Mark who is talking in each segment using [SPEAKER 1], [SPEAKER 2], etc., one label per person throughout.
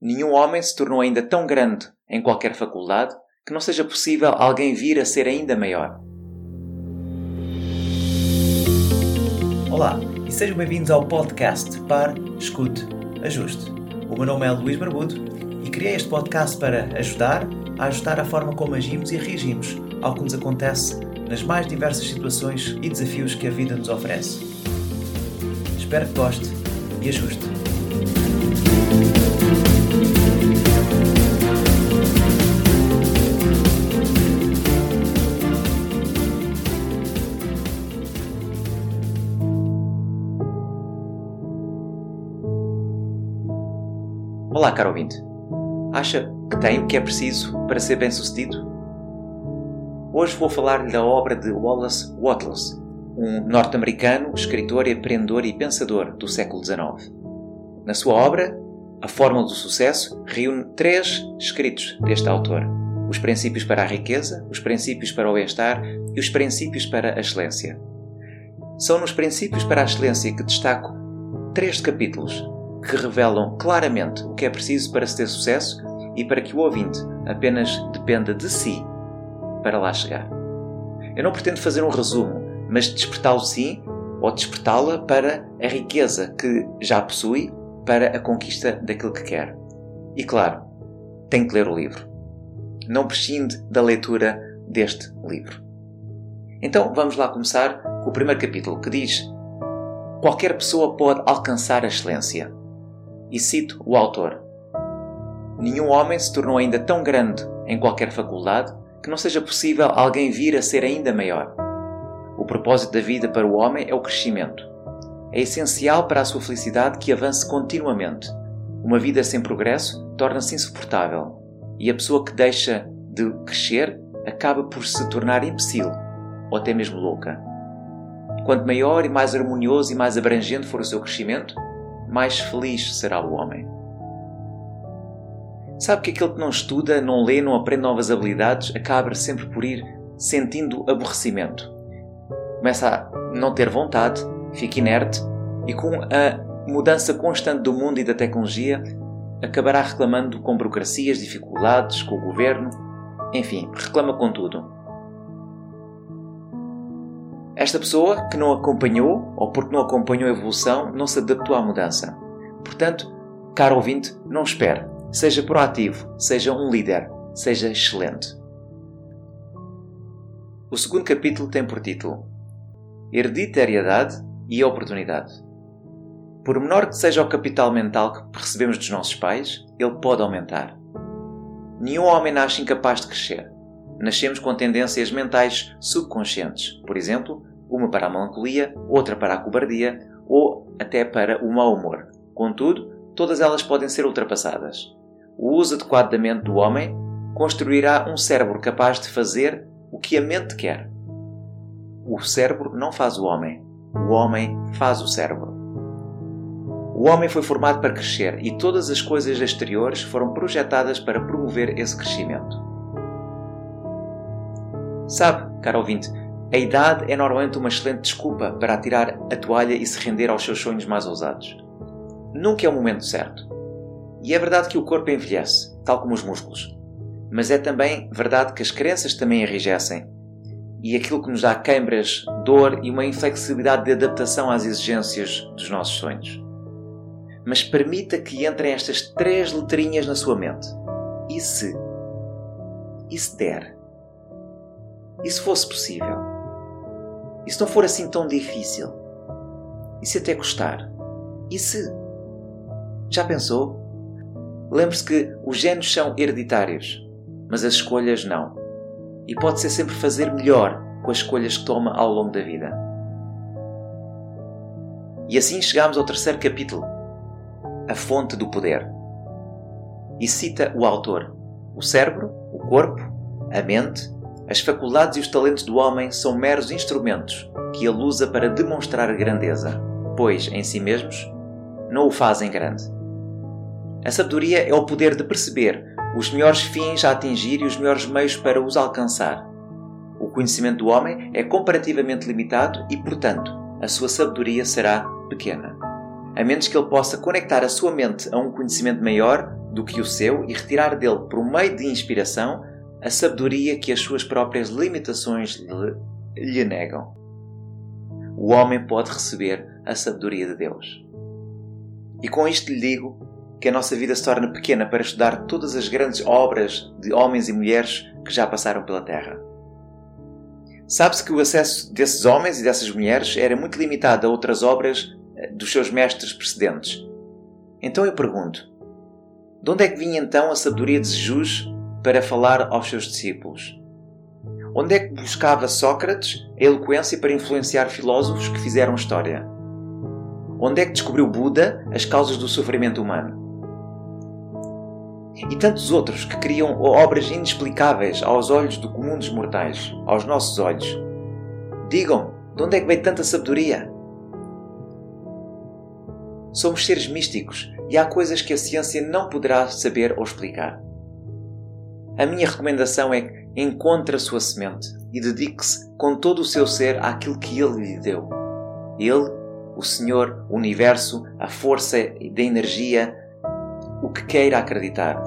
[SPEAKER 1] Nenhum homem se tornou ainda tão grande em qualquer faculdade que não seja possível alguém vir a ser ainda maior. Olá e sejam bem-vindos ao podcast Par, Escute, Ajuste. O meu nome é Luís Barbudo e criei este podcast para ajudar a ajustar a forma como agimos e reagimos ao que nos acontece nas mais diversas situações e desafios que a vida nos oferece. Espero que goste e ajuste. Olá, caro ouvinte. Acha que tem o que é preciso para ser bem-sucedido? Hoje vou falar-lhe da obra de Wallace Wattles, um norte-americano, escritor, empreendedor e pensador do século XIX. Na sua obra, A Fórmula do Sucesso reúne três escritos deste autor: os princípios para a riqueza, os princípios para o bem-estar e os princípios para a excelência. São nos princípios para a excelência que destaco três capítulos que revelam claramente o que é preciso para se ter sucesso e para que o ouvinte apenas dependa de si para lá chegar. Eu não pretendo fazer um resumo, mas despertá-lo sim, ou despertá-la para a riqueza que já possui para a conquista daquilo que quer. E claro, tem que ler o livro. Não prescinde da leitura deste livro. Então vamos lá começar com o primeiro capítulo que diz: Qualquer pessoa pode alcançar a excelência. E cito o autor: Nenhum homem se tornou ainda tão grande em qualquer faculdade que não seja possível alguém vir a ser ainda maior. O propósito da vida para o homem é o crescimento. É essencial para a sua felicidade que avance continuamente. Uma vida sem progresso torna-se insuportável e a pessoa que deixa de crescer acaba por se tornar imbecil ou até mesmo louca. Quanto maior e mais harmonioso e mais abrangente for o seu crescimento, mais feliz será o homem. Sabe que aquele que não estuda, não lê, não aprende novas habilidades, acaba sempre por ir sentindo aborrecimento. Começa a não ter vontade, fica inerte e com a mudança constante do mundo e da tecnologia acabará reclamando com burocracias, dificuldades, com o governo, enfim, reclama com tudo. Esta pessoa que não acompanhou, ou porque não acompanhou a evolução, não se adaptou à mudança. Portanto, caro ouvinte, não espere. Seja proativo, seja um líder, seja excelente. O segundo capítulo tem por título Hereditariedade e Oportunidade. Por menor que seja o capital mental que recebemos dos nossos pais, ele pode aumentar. Nenhum homem nasce incapaz de crescer. Nascemos com tendências mentais subconscientes, por exemplo, uma para a melancolia, outra para a cobardia ou até para o mau humor. Contudo, todas elas podem ser ultrapassadas. O uso adequado da mente do homem construirá um cérebro capaz de fazer o que a mente quer. O cérebro não faz o homem, o homem faz o cérebro. O homem foi formado para crescer e todas as coisas exteriores foram projetadas para promover esse crescimento. Sabe, caro ouvinte, a idade é normalmente uma excelente desculpa para atirar a toalha e se render aos seus sonhos mais ousados. Nunca é o momento certo. E é verdade que o corpo envelhece, tal como os músculos. Mas é também verdade que as crenças também enrijecem. E aquilo que nos dá queimbras, dor e uma inflexibilidade de adaptação às exigências dos nossos sonhos. Mas permita que entrem estas três letrinhas na sua mente. E se? E se der? E se fosse possível? E se não for assim tão difícil? E se até custar? E se? Já pensou? Lembre-se que os genes são hereditários, mas as escolhas não. E pode ser sempre fazer melhor com as escolhas que toma ao longo da vida. E assim chegamos ao terceiro capítulo, a fonte do poder. E cita o autor: o cérebro, o corpo, a mente as faculdades e os talentos do homem são meros instrumentos que ele usa para demonstrar grandeza, pois, em si mesmos, não o fazem grande. A sabedoria é o poder de perceber os melhores fins a atingir e os melhores meios para os alcançar. O conhecimento do homem é comparativamente limitado e, portanto, a sua sabedoria será pequena. A menos que ele possa conectar a sua mente a um conhecimento maior do que o seu e retirar dele, por meio de inspiração, a sabedoria que as suas próprias limitações lhe, negam. O homem pode receber a sabedoria de Deus. E com isto lhe digo que a nossa vida se torna pequena para estudar todas as grandes obras de homens e mulheres que já passaram pela Terra. Sabe-se que o acesso desses homens e dessas mulheres era muito limitado a outras obras eh, dos seus mestres precedentes. Então eu pergunto: de onde é que vinha então a sabedoria de Jesus para falar aos seus discípulos? Onde é que buscava Sócrates a eloquência para influenciar filósofos que fizeram história? Onde é que descobriu Buda as causas do sofrimento humano? e tantos outros que criam obras inexplicáveis aos olhos do comum dos mortais, aos nossos olhos. Digam, de onde é que veio tanta sabedoria? Somos seres místicos e há coisas que a ciência não poderá saber ou explicar. A minha recomendação é que encontre a sua semente e dedique-se com todo o seu ser àquilo que Ele lhe deu. Ele, o Senhor, o Universo, a força da energia, o que queira acreditar.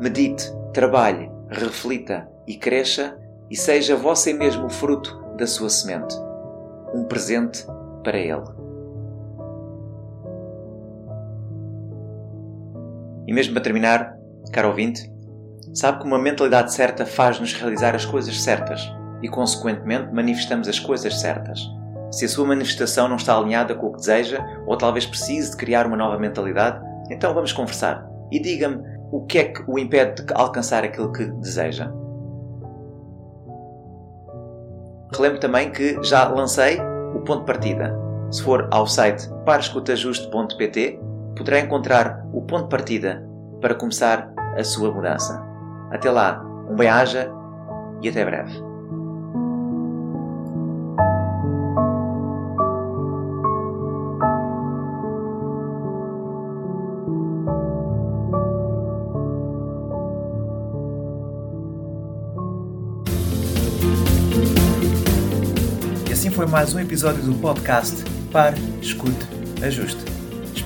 [SPEAKER 1] Medite, trabalhe, reflita e cresça e seja você mesmo o fruto da sua semente. Um presente para Ele. E mesmo para terminar, caro ouvinte, sabe que uma mentalidade certa faz-nos realizar as coisas certas e, consequentemente, manifestamos as coisas certas. Se a sua manifestação não está alinhada com o que deseja, ou talvez precise de criar uma nova mentalidade, então vamos conversar e diga-me o que é que o impede de alcançar aquilo que deseja. Relembro também que já lancei o ponto de partida. Se for ao site parescutajuste.pt, poderá encontrar o ponto de partida para começar a sua mudança. Até lá, um bem-aja e até breve. foi mais um episódio do podcast Pare, Escute, Ajuste.